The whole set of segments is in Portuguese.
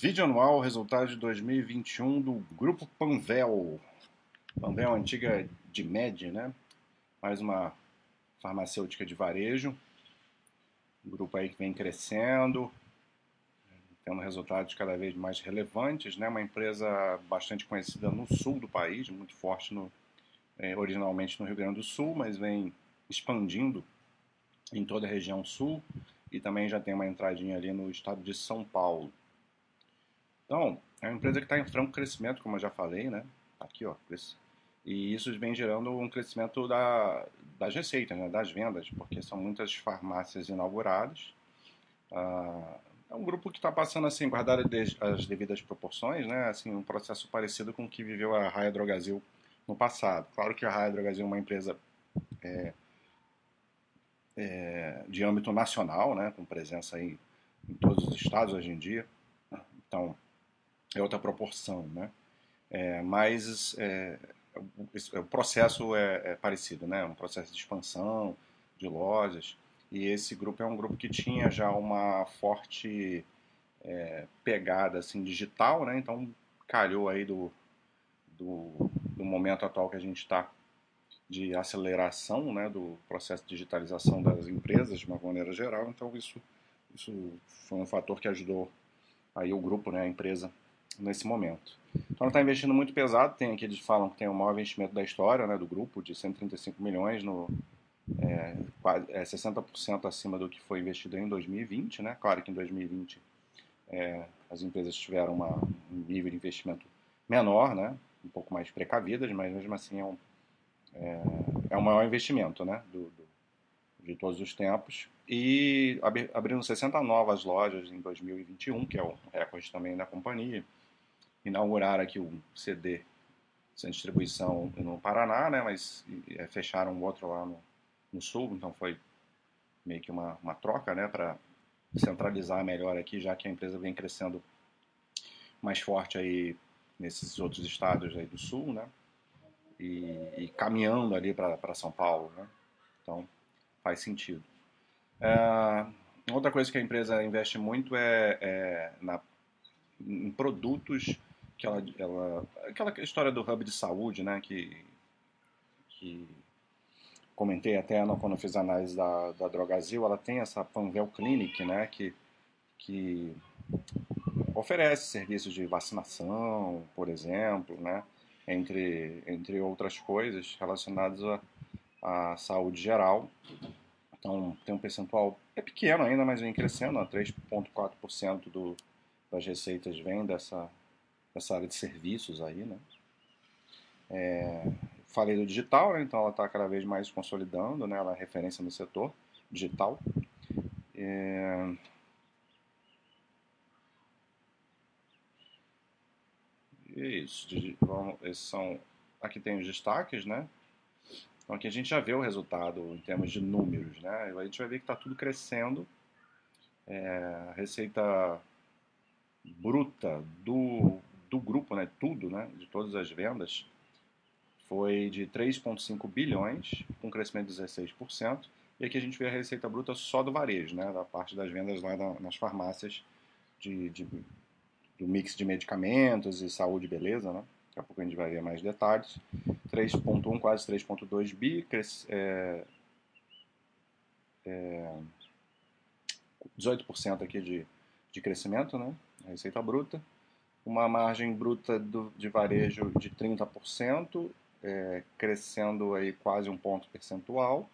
Vídeo anual, resultado de 2021 do Grupo Panvel. Panvel, antiga de Med, né? Mais uma farmacêutica de varejo. Um grupo aí que vem crescendo, tendo resultados cada vez mais relevantes, né? Uma empresa bastante conhecida no sul do país, muito forte no, é, originalmente no Rio Grande do Sul, mas vem expandindo em toda a região sul e também já tem uma entradinha ali no estado de São Paulo. Então, é uma empresa que está em franco crescimento, como eu já falei, né? Tá aqui, ó. E isso vem gerando um crescimento da, das receitas, né? das vendas, porque são muitas farmácias inauguradas. Ah, é um grupo que está passando, assim, guardar as devidas proporções, né? Assim, um processo parecido com o que viveu a Raia Drogazil no passado. Claro que a Raia Drogazil é uma empresa é, é, de âmbito nacional, né? Com presença aí em todos os estados hoje em dia. Então, é outra proporção, né? É, mas é, o, o, processo é, é, parecido, né? Um processo de expansão de lojas e esse grupo é um grupo que tinha já uma forte é, pegada assim digital, né? Então calhou aí do, do, do momento atual que a gente está de aceleração, né? Do processo de digitalização das empresas de uma maneira geral. Então isso isso foi um fator que ajudou aí o grupo, né? A empresa nesse momento. Então ela está investindo muito pesado, tem aqui eles falam que tem o maior investimento da história né, do grupo, de 135 milhões, no, é, é 60% acima do que foi investido em 2020. Né? Claro que em 2020 é, as empresas tiveram uma, um nível de investimento menor, né? um pouco mais precavidas, mas mesmo assim é, um, é, é o maior investimento né? do, do de todos os tempos. E abrindo 60 novas lojas em 2021, que é o recorde também da companhia inaugurar aqui o CD sem distribuição no Paraná, né, mas é, fecharam o outro lá no, no sul, então foi meio que uma, uma troca né, para centralizar melhor aqui, já que a empresa vem crescendo mais forte aí nesses outros estados aí do sul, né, e, e caminhando ali para São Paulo, né, então faz sentido. É, outra coisa que a empresa investe muito é, é na, em produtos que ela, ela, aquela história do hub de saúde, né, que, que comentei até quando fiz a análise da, da Drogazil, ela tem essa Panvel Clinic, né, que, que oferece serviços de vacinação, por exemplo, né, entre, entre outras coisas relacionadas à, à saúde geral. Então, tem um percentual, é pequeno ainda, mas vem crescendo, 3,4% do, das receitas vem dessa, essa área de serviços aí, né? É, falei do digital, né? então ela está cada vez mais consolidando, né? Ela é referência no setor digital. É... Isso, vamos, esses são, aqui tem os destaques, né? Então aqui a gente já vê o resultado em termos de números, né? A gente vai ver que está tudo crescendo. É, a receita bruta do do grupo, né, tudo, né, de todas as vendas, foi de 3,5 bilhões, com crescimento de 16%. E aqui a gente vê a receita bruta só do varejo, né, da parte das vendas lá nas farmácias de, de, do mix de medicamentos e saúde e beleza, né? Daqui a pouco a gente vai ver mais detalhes. 3,1, quase 3,2 bi, cres, é, é, 18% aqui de, de crescimento, né? A receita bruta uma margem bruta do, de varejo de 30%, é, crescendo aí quase um ponto percentual.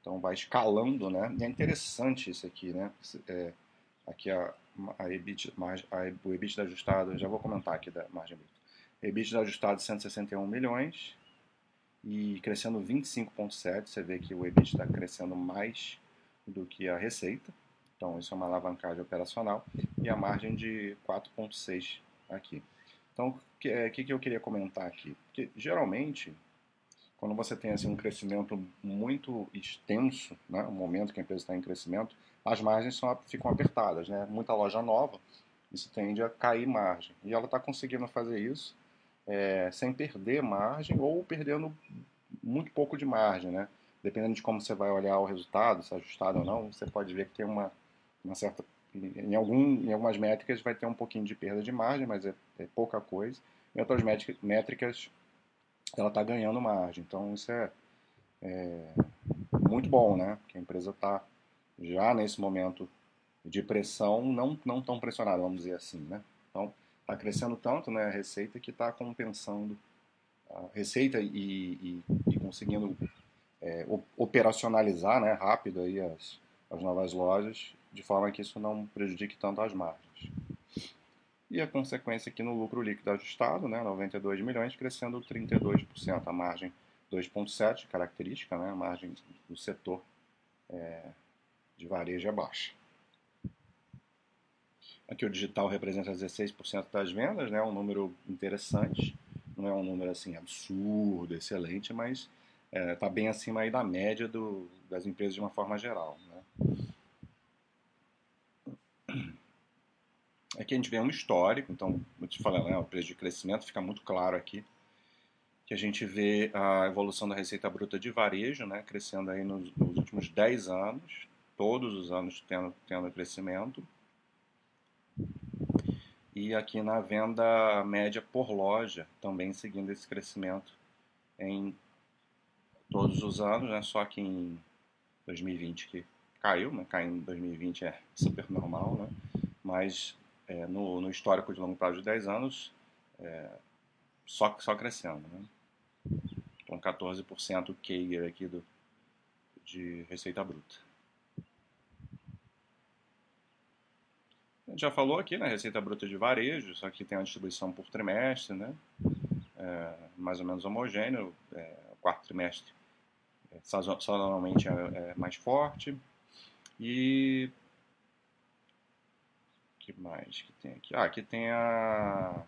Então vai escalando, né? E é interessante isso aqui, né? É, aqui a, a, EBIT, a, o EBIT ajustado, já vou comentar aqui da margem bruta. EBIT ajustado 161 milhões e crescendo 25,7. Você vê que o EBIT está crescendo mais do que a receita. Então, isso é uma alavancagem operacional e a margem de 4,6 aqui. Então, o que, é, que, que eu queria comentar aqui? Porque, geralmente, quando você tem assim, um crescimento muito extenso, né, um momento que a empresa está em crescimento, as margens são, ficam apertadas. Né? Muita loja nova, isso tende a cair margem. E ela está conseguindo fazer isso é, sem perder margem ou perdendo muito pouco de margem. Né? Dependendo de como você vai olhar o resultado, se é ajustado ou não, você pode ver que tem uma uma certa em, algum, em algumas métricas vai ter um pouquinho de perda de margem, mas é, é pouca coisa. Em outras métricas, ela está ganhando margem. Então, isso é, é muito bom, né? Que a empresa está já nesse momento de pressão, não, não tão pressionada, vamos dizer assim, né? Então, está crescendo tanto né, a receita que está compensando a receita e, e, e conseguindo é, operacionalizar né, rápido aí as, as novas lojas, de forma que isso não prejudique tanto as margens. E a consequência aqui no lucro líquido ajustado, né, 92 milhões, crescendo 32%, a margem 2,7, característica, né, a margem do setor é, de varejo é baixa. Aqui o digital representa 16% das vendas, né, um número interessante, não é um número assim absurdo, excelente, mas está é, tá bem acima aí da média do, das empresas de uma forma geral. Né. Aqui a gente vê um histórico, então, eu te falei, né, o preço de crescimento fica muito claro aqui, que a gente vê a evolução da receita bruta de varejo, né, crescendo aí nos, nos últimos 10 anos, todos os anos tendo, tendo crescimento. E aqui na venda média por loja, também seguindo esse crescimento em todos os anos, né, só que em 2020 que caiu, né, cair em 2020 é super normal, né, mas é, no, no, histórico de longo prazo de 10 anos, é, só, só crescendo. Né? Então, 14% CAGR aqui do, de receita bruta. A gente já falou aqui, né, receita bruta de varejo, só que tem a distribuição por trimestre, né, é, mais ou menos homogêneo, é, o quarto trimestre é, sazonalmente é, é mais forte, e que mais que tem aqui? Ah, aqui tem a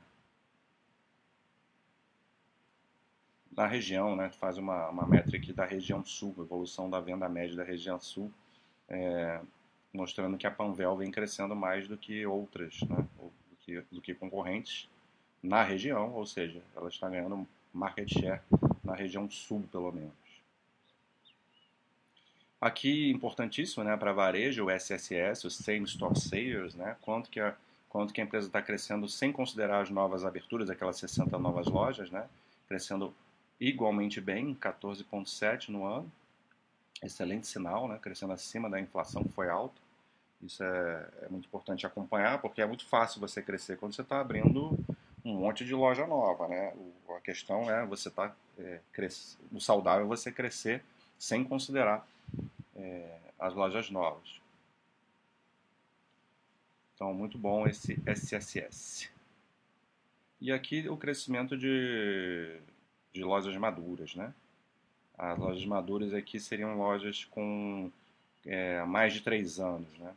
da região, né? Faz uma, uma métrica da região sul, evolução da venda média da região sul, é, mostrando que a Panvel vem crescendo mais do que outras, né? Do que, do que concorrentes na região, ou seja, ela está ganhando market share na região sul, pelo menos. Aqui, importantíssimo né, para varejo, o SSS, o Same Store Sales, né, quanto, que a, quanto que a empresa está crescendo sem considerar as novas aberturas, aquelas 60 novas lojas, né, crescendo igualmente bem, 14,7% no ano. Excelente sinal, né, crescendo acima da inflação que foi alta. Isso é, é muito importante acompanhar, porque é muito fácil você crescer quando você está abrindo um monte de loja nova. Né? O, a questão é você tá, é, o saudável é você crescer sem considerar é, as lojas novas. Então, muito bom esse SSS. E aqui o crescimento de, de lojas maduras, né? As lojas maduras aqui seriam lojas com é, mais de 3 anos, né?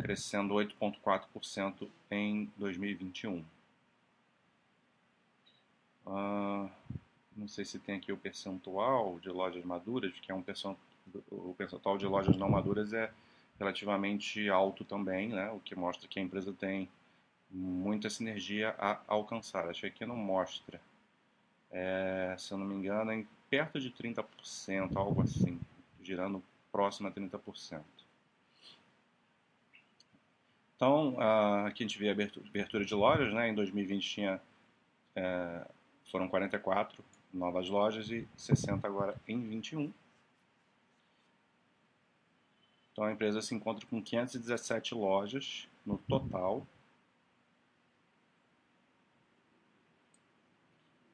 Crescendo 8,4% em 2021. Ah, não sei se tem aqui o percentual de lojas maduras, que é um percentual, o percentual de lojas não maduras é relativamente alto também, né? o que mostra que a empresa tem muita sinergia a alcançar. Acho que aqui não mostra. É, se eu não me engano, é em perto de 30%, algo assim, girando próximo a 30%. Então, aqui a gente vê a abertura de lojas, né? em 2020 tinha, é, foram 44 novas lojas e 60 agora em 21. Então a empresa se encontra com 517 lojas no total.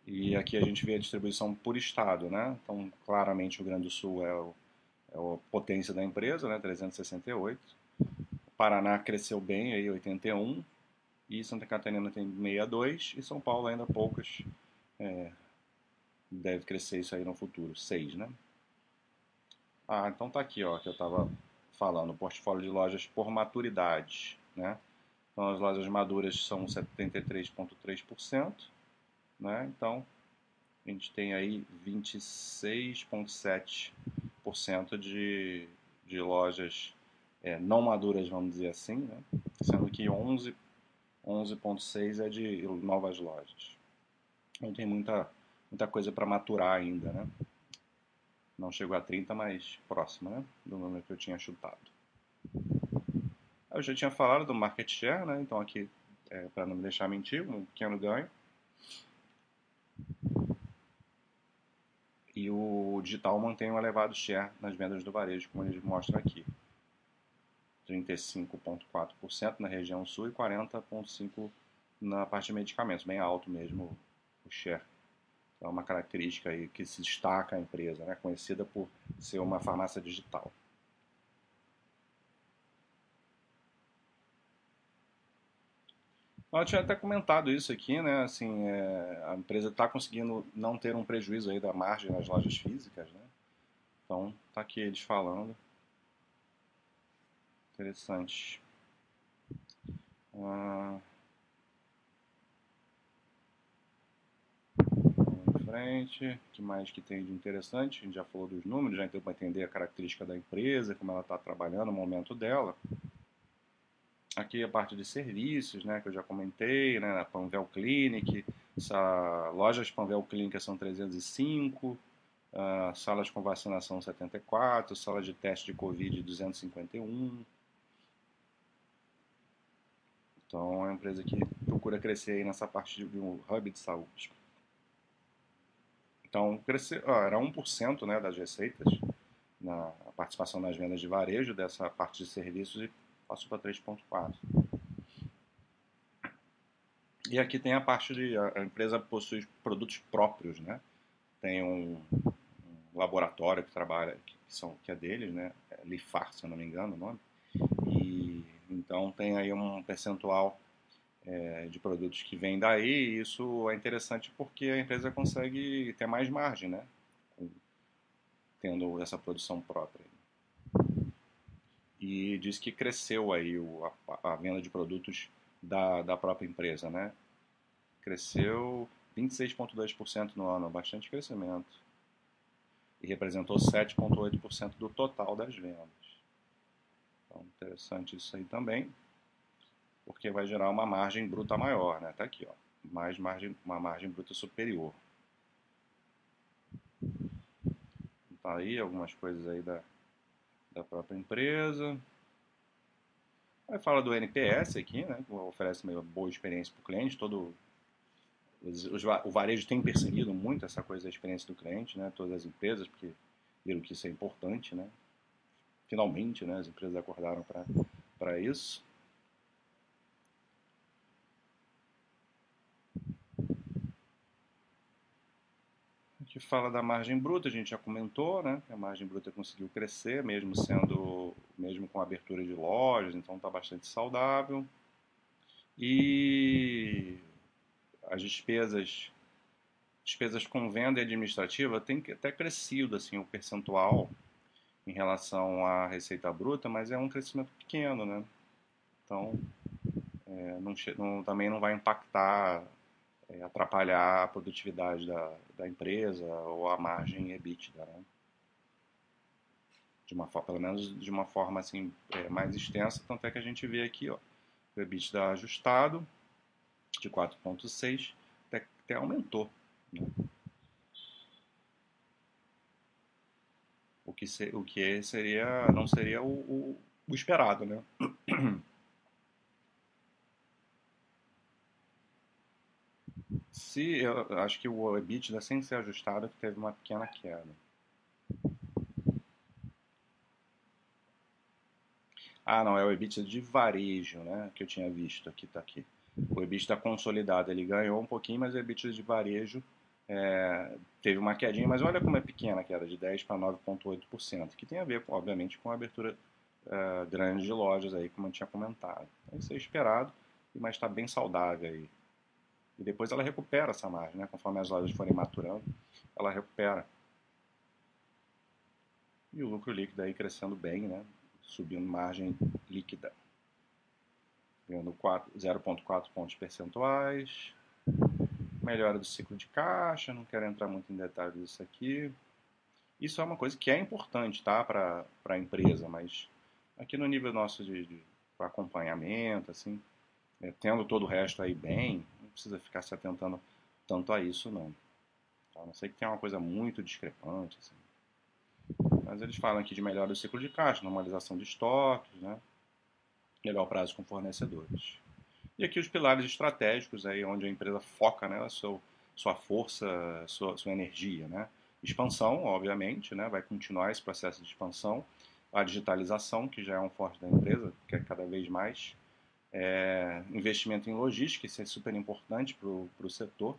E aqui a gente vê a distribuição por estado, né? Então, claramente o Rio Grande do Sul é, o, é a potência da empresa, né? 368. O Paraná cresceu bem, aí 81. E Santa Catarina tem 62. E São Paulo ainda poucas, é, deve crescer isso aí no futuro, 6, né? Ah, então tá aqui, ó, que eu estava falando, portfólio de lojas por maturidade, né? Então as lojas maduras são 73,3%, né? Então a gente tem aí 26,7% de, de lojas é, não maduras, vamos dizer assim, né? Sendo que 11,6% 11 é de novas lojas. Então tem muita muita coisa para maturar ainda, né? Não chegou a 30, mas próximo, né? Do número que eu tinha chutado. Eu já tinha falado do market share, né? Então aqui, é, para não me deixar mentir, um pequeno ganho. E o digital mantém um elevado share nas vendas do varejo, como ele mostra aqui. 35,4% na região sul e 40,5% na parte de medicamentos, bem alto mesmo o share. É uma característica aí que se destaca a empresa, né? conhecida por ser uma farmácia digital. Eu tinha até comentado isso aqui, né? Assim, é, a empresa está conseguindo não ter um prejuízo aí da margem nas lojas físicas, né? Então, tá aqui eles falando. Interessante. Ah, frente. O que mais que tem de interessante? A gente já falou dos números, já deu para entender a característica da empresa, como ela está trabalhando, o momento dela. Aqui a parte de serviços, né, que eu já comentei, né, a Panvel Clinic, essa, lojas Panvel Clinic são 305, uh, ah, salas com vacinação 74, salas de teste de Covid 251. Então é uma empresa que procura crescer nessa parte de um hub de saúde. Então, cresceu, era 1% né, das receitas na participação nas vendas de varejo dessa parte de serviços e passou para 3,4%. E aqui tem a parte de a empresa possui produtos próprios, né? Tem um, um laboratório que trabalha, que, são, que é deles, né? É Lifar, se eu não me engano o nome. E então tem aí um percentual é, de produtos que vêm daí, e isso é interessante porque a empresa consegue ter mais margem, né? Tendo essa produção própria. E diz que cresceu aí o, a, a, venda de produtos da, da própria empresa, né? Cresceu 26,2% no ano, bastante crescimento. E representou 7,8% do total das vendas. Então, interessante isso aí também porque vai gerar uma margem bruta maior, né? Tá aqui, ó, mais margem, uma margem bruta superior. Tá aí algumas coisas aí da, da própria empresa. Aí fala do NPS aqui, né? Que oferece uma boa experiência para o cliente. Todo os, os, o varejo tem percebido muito essa coisa da experiência do cliente, né? Todas as empresas, porque viram que isso é importante, né? Finalmente, né? As empresas acordaram para isso. Que fala da margem bruta, a gente já comentou, né? Que a margem bruta conseguiu crescer, mesmo sendo, mesmo com a abertura de lojas, então está bastante saudável. E as despesas, despesas com venda e administrativa tem até crescido assim o percentual em relação à receita bruta, mas é um crescimento pequeno, né? Então, é, não, não, também não vai impactar é, atrapalhar a produtividade da, da empresa ou a margem EBITDA, né? de uma forma, pelo menos de uma forma assim é, mais extensa, tanto é que a gente vê aqui, ó, o EBITDA ajustado de 4.6 até, até aumentou, né? o que se, o que seria não seria o, o, o esperado, né? Se, eu acho que o EBITDA, sem ser ajustado, teve uma pequena queda. Ah, não, é o EBITDA de varejo, né? Que eu tinha visto aqui, tá aqui. O EBITDA consolidado, ele ganhou um pouquinho, mas o EBITDA de varejo é, teve uma quedinha, mas olha como é pequena a queda, de 10% para 9,8%, que tem a ver, obviamente, com a abertura é, grande de lojas aí, como eu tinha comentado. Então, isso é esperado, mas está bem saudável aí. E depois ela recupera essa margem, né? conforme as lojas forem maturando, ela recupera. E o lucro líquido aí crescendo bem, né? subindo margem líquida. Ganhando 0,4 pontos percentuais. Melhora do ciclo de caixa, não quero entrar muito em detalhes disso aqui. Isso é uma coisa que é importante tá? para a empresa, mas aqui no nível nosso de, de acompanhamento, assim, é, tendo todo o resto aí bem, precisa ficar se atentando tanto a isso, não. Tá? A não sei que tem uma coisa muito discrepante, assim. Mas eles falam aqui de melhora do ciclo de caixa, normalização de estoques, né? melhor prazo com fornecedores. E aqui os pilares estratégicos, aí onde a empresa foca né, seu, sua força, sua, sua energia. Né? Expansão, obviamente, né, vai continuar esse processo de expansão. A digitalização, que já é um forte da empresa, que é cada vez mais. É, investimento em logística, isso é super importante para o setor.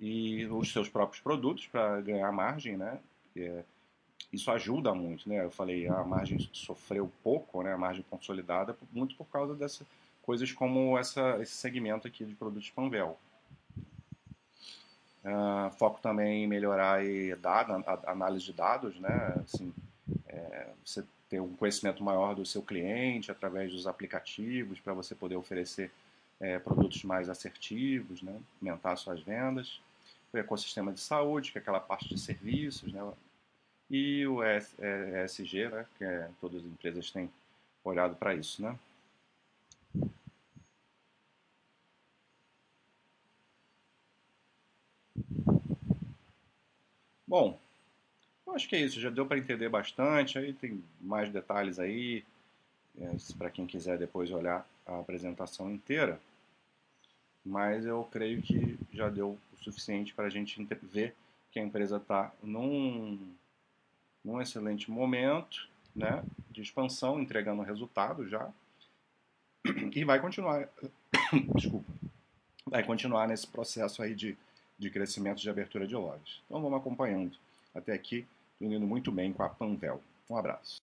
E os seus próprios produtos para ganhar margem, né? É, isso ajuda muito, né? Eu falei, a margem sofreu pouco, né? A margem consolidada, muito por causa dessas coisas como essa, esse segmento aqui de produtos Panvel. Uh, foco também em melhorar e dado, análise de dados, né? Assim, é, você ter um conhecimento maior do seu cliente através dos aplicativos para você poder oferecer é, produtos mais assertivos, né? aumentar suas vendas. O ecossistema de saúde, que é aquela parte de serviços, né? e o ESG, né? que é, todas as empresas têm olhado para isso. Né? Bom, acho que é isso. Já deu para entender bastante. Aí tem mais detalhes aí, é, para quem quiser depois olhar a apresentação inteira. Mas eu creio que já deu o suficiente para a gente ver que a empresa está num, num excelente momento né, de expansão, entregando resultado já. E vai continuar. Desculpa. Vai continuar nesse processo aí de de crescimento de abertura de lojas. Então vamos acompanhando. Até aqui, indo muito bem com a Panvel. Um abraço.